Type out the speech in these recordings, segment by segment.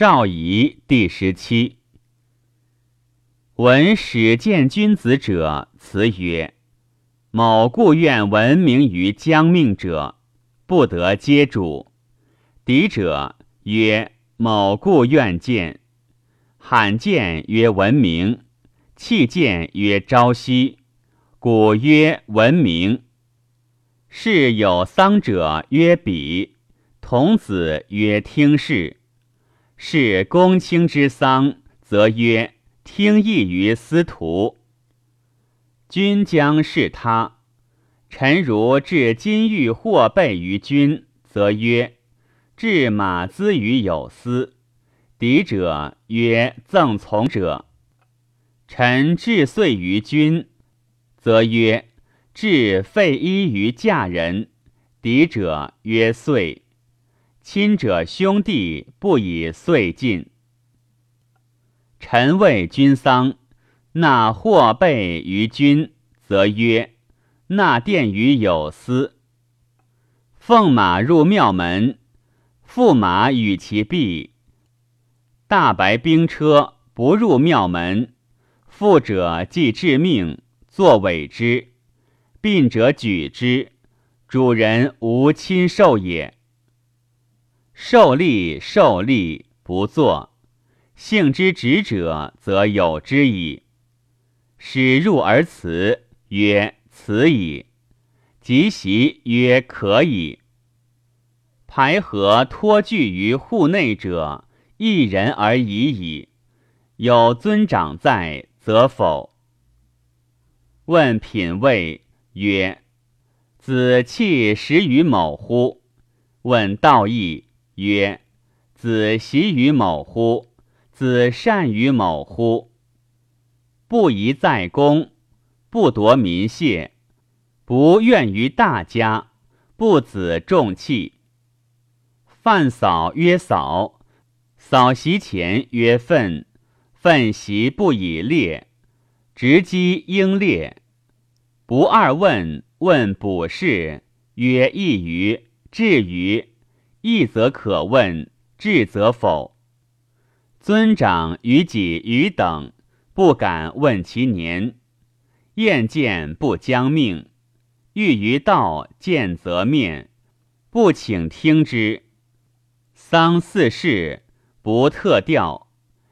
少仪第十七。闻始见君子者，辞曰：“某故愿闻名于将命者，不得接主。”敌者曰：“某故愿见。”罕见曰：“闻名。”弃见曰：“朝夕。”古曰：“闻名。”是有丧者曰：“比。”童子曰：“听事。”是公卿之丧，则曰：“听义于司徒。”君将是他。臣如置金玉货备于君，则曰：“置马资于有司。”敌者曰：“赠从者。”臣置岁于君，则曰：“置废衣于嫁人。”敌者曰：“岁。”亲者兄弟不以岁尽。臣为君丧，纳货备于君，则曰：纳殿于有司。奉马入庙门，驸马与其避。大白兵车不入庙门，富者即致命，作委之；病者举之，主人无亲受也。受力受力不作，性之直者，则有之矣。使入而辞，曰辞矣；即席曰可矣。排合托具于户内者，一人而已矣。有尊长在，则否。问品位，曰：子弃食于某乎？问道义。曰：子习于某乎？子善于某乎？不宜在公，不夺民谢，不怨于大家，不子重器。饭扫曰扫，扫席前曰粪，粪席不以列，直击应列。不二问，问卜事，曰易于，至于。义则可问，智则否。尊长于己于等，不敢问其年。厌见不将命，欲于道见则面，不请听之。丧四事，不特调。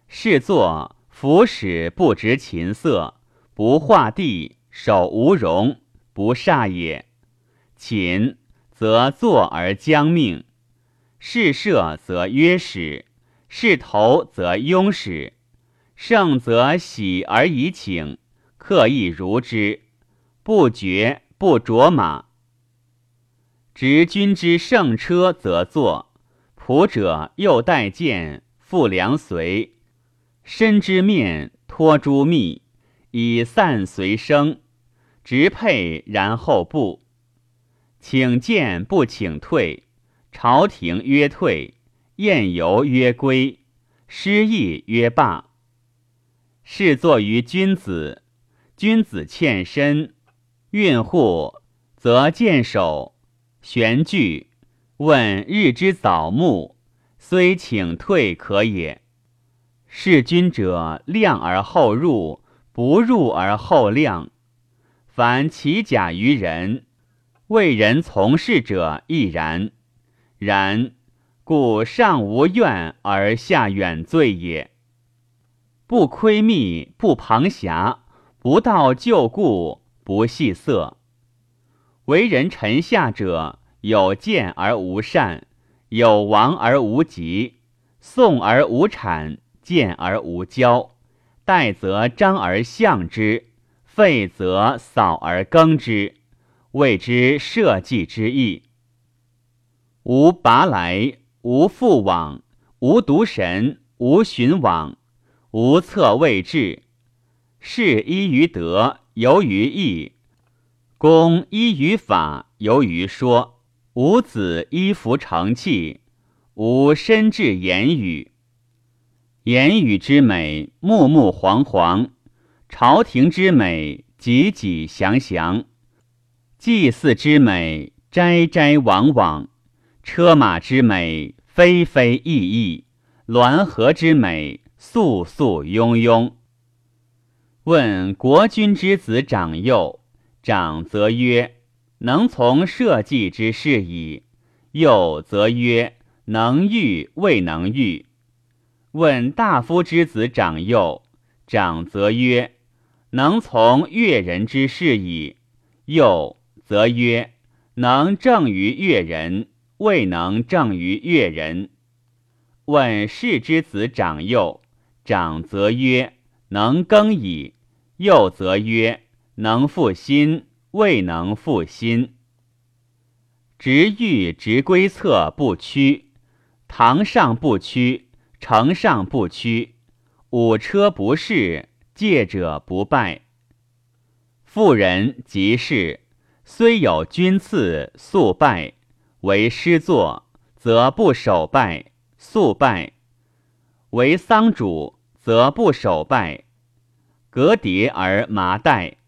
是作服使不执琴瑟，不画地，手无容，不煞也。寝则坐而将命。是射则曰使，是投则拥使，胜则喜而以请，刻意如之，不绝不着马。执君之胜车则坐，仆者又带剑，负粮随，身之面托诸密，以散随生，直佩然后步，请见不请退。朝廷曰退，宴游曰归，失意曰罢。是作于君子，君子欠身，运户则见守，悬具问日之早暮，虽请退可也。事君者，量而后入，不入而后量。凡其假于人，为人从事者亦然。然，故上无怨而下远罪也。不窥密，不旁狭，不道旧故，不细色。为人臣下者，有见而无善，有亡而无疾，送而无产，见而无骄。待则张而相之，废则扫而耕之，谓之社稷之意。无拔来，无复往，无独神，无寻往，无测未至。是依于德，由于义；公依于法，由于说。无子依服成器，无身至言语。言语之美，目目惶惶；朝廷之美，挤挤祥祥；祭祀之美，斋斋往往。车马之美，非非异异；滦河之美，肃肃庸庸。问国君之子长幼，长则曰：能从社稷之事矣；幼则曰：能御未能御。问大夫之子长幼，长则曰：能从越人之事矣；幼则曰：能正于越人，未能正于越人。问士之子长幼，长则曰：能耕矣；幼则曰：能复心，未能复心。直欲直归侧不屈，堂上不屈。城上不屈，五车不逝，戒者不败。妇人即是，虽有君赐，速败；为师作，则不守拜，肃拜；为丧主，则不守拜，革迭而麻袋。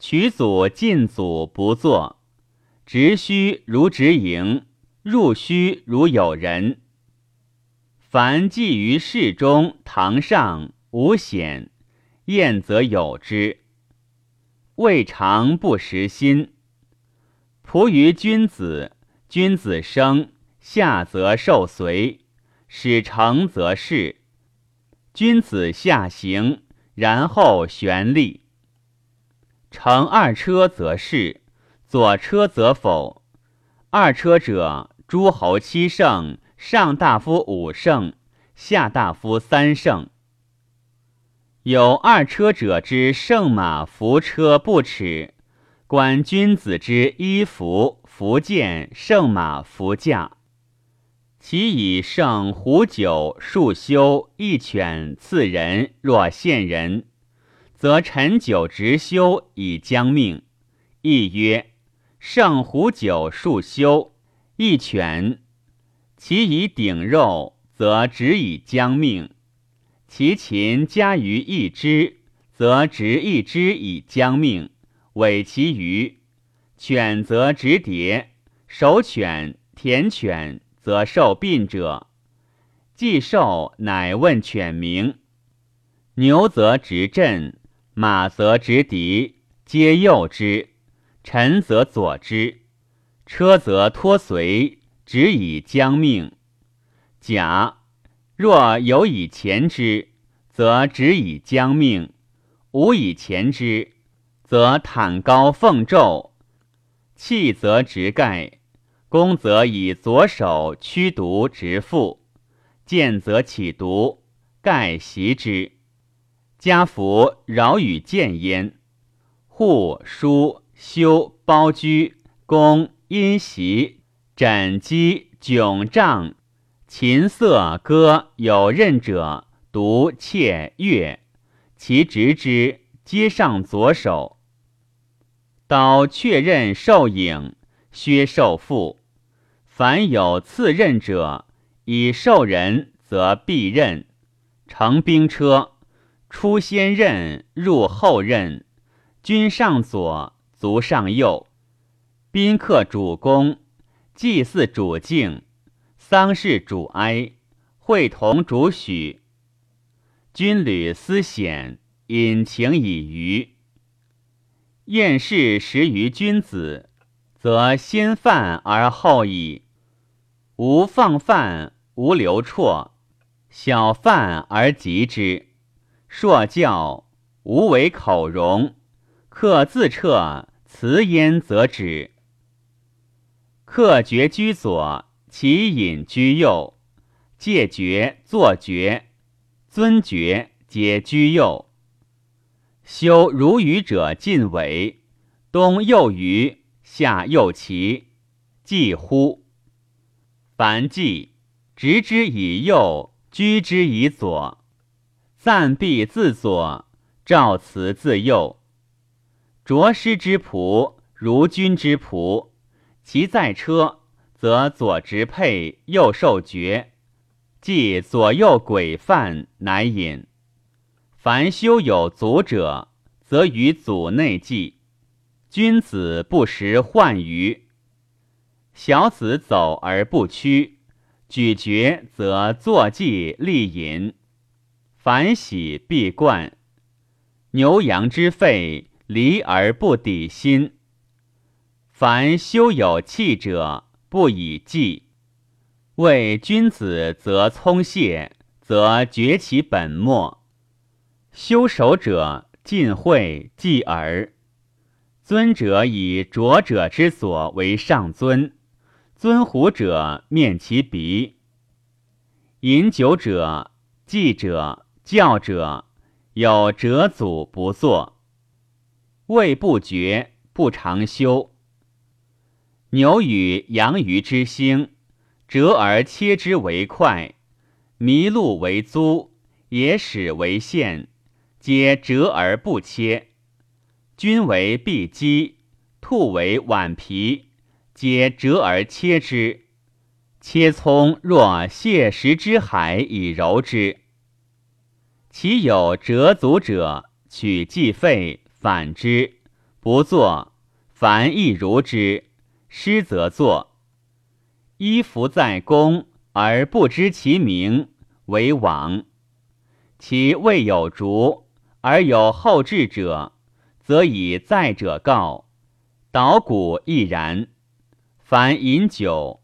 取祖进祖不作，直须如直营，入须如有人。凡寄于室中、堂上，无显，宴则有之。未尝不实心。仆于君子，君子生，下则受随；使成则事。君子下行，然后旋立。乘二车则是，左车则否。二车者，诸侯七圣。上大夫五圣，下大夫三圣。有二车者之圣马服车不耻，观君子之衣服服剑，圣马服驾。其以圣胡酒数修一犬赐人，若献人，则陈酒直修以将命。亦曰：圣胡酒数修一犬。其以鼎肉，则直以将命；其禽加于一只，则执一只以将命。委其余犬，则执蝶；守犬、田犬，则受病者。既受，乃问犬名。牛则执阵，马则执笛，皆右之；臣则左之，车则托随。只以将命，甲若有以前之，则直以将命；无以前之，则坦高奉胄。气则直盖，攻则以左手驱毒直腹，见则起毒，盖袭之。家服饶与剑焉。户书修包居宫因袭。枕击迥帐，琴瑟歌有任者，独窃乐。其执之，皆上左手。刀确认受影，削受腹。凡有次刃者，以受人则必刃。乘兵车，出先刃，入后刃。君上左，卒上右。宾客主公。祭祀主敬，丧事主哀，会同主许。军旅思险，隐情以娱。宴事食于君子，则先饭而后已。无放饭，无留辍，小饭而及之。朔教无为口容，客自撤，辞焉则止。客爵居左，其饮居右；戒爵、坐爵、尊爵皆居右。修如鱼者近尾，东右鱼，下右齐，祭乎？凡祭，执之以右，居之以左。暂避自左，照辞自右。着师之仆，如君之仆。其在车，则左执佩，右受爵，即左右轨范，乃引。凡修有足者，则于祖内祭。君子不食患鱼。小子走而不趋，咀嚼则坐骑利饮，凡喜必贯。牛羊之肺，离而不抵心。凡修有气者，不以计。为君子，则聪泄，则绝其本末。修守者，尽会继耳。尊者以浊者之所为上尊，尊虎者面其鼻。饮酒者、祭者、教者。有折祖不作，胃不绝，不常休。牛与羊鱼之兴，折而切之为快；麋鹿为租，野史为限，皆折而不切。君为必鸡，兔为宛皮，皆折而切之。切葱若蟹食之海以柔之。其有折足者，取既废，反之，不作。凡亦如之，失则作。衣服在公而不知其名，为往。其未有竹而有后至者，则以在者告。捣鼓亦然。凡饮酒，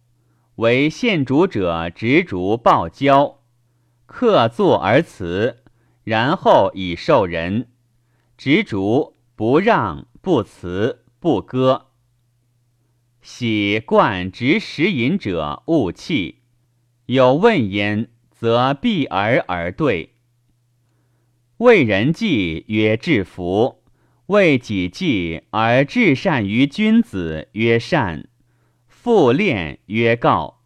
为献主者执竹报交，客坐而辞。然后以受人，执竹不让不辞不歌。喜冠执食饮者勿弃，有问焉，则避而而对。为人计曰治福，为己计而至善于君子曰善，复练曰告。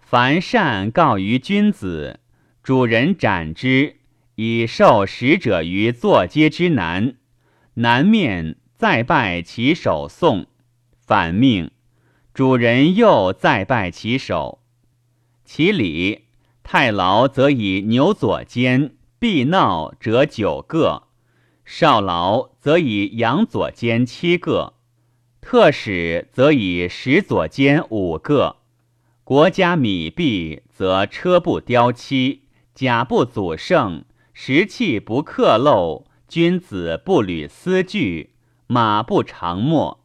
凡善告于君子，主人斩之。以受使者于坐阶之南，南面再拜其首送，反命主人又再拜其首。其礼太牢则以牛左肩，必闹者九个；少劳则以羊左肩七个；特使则以使左肩五个。国家米币则车不雕漆，甲不祖盛。食器不刻漏，君子不履丝具，马不长没。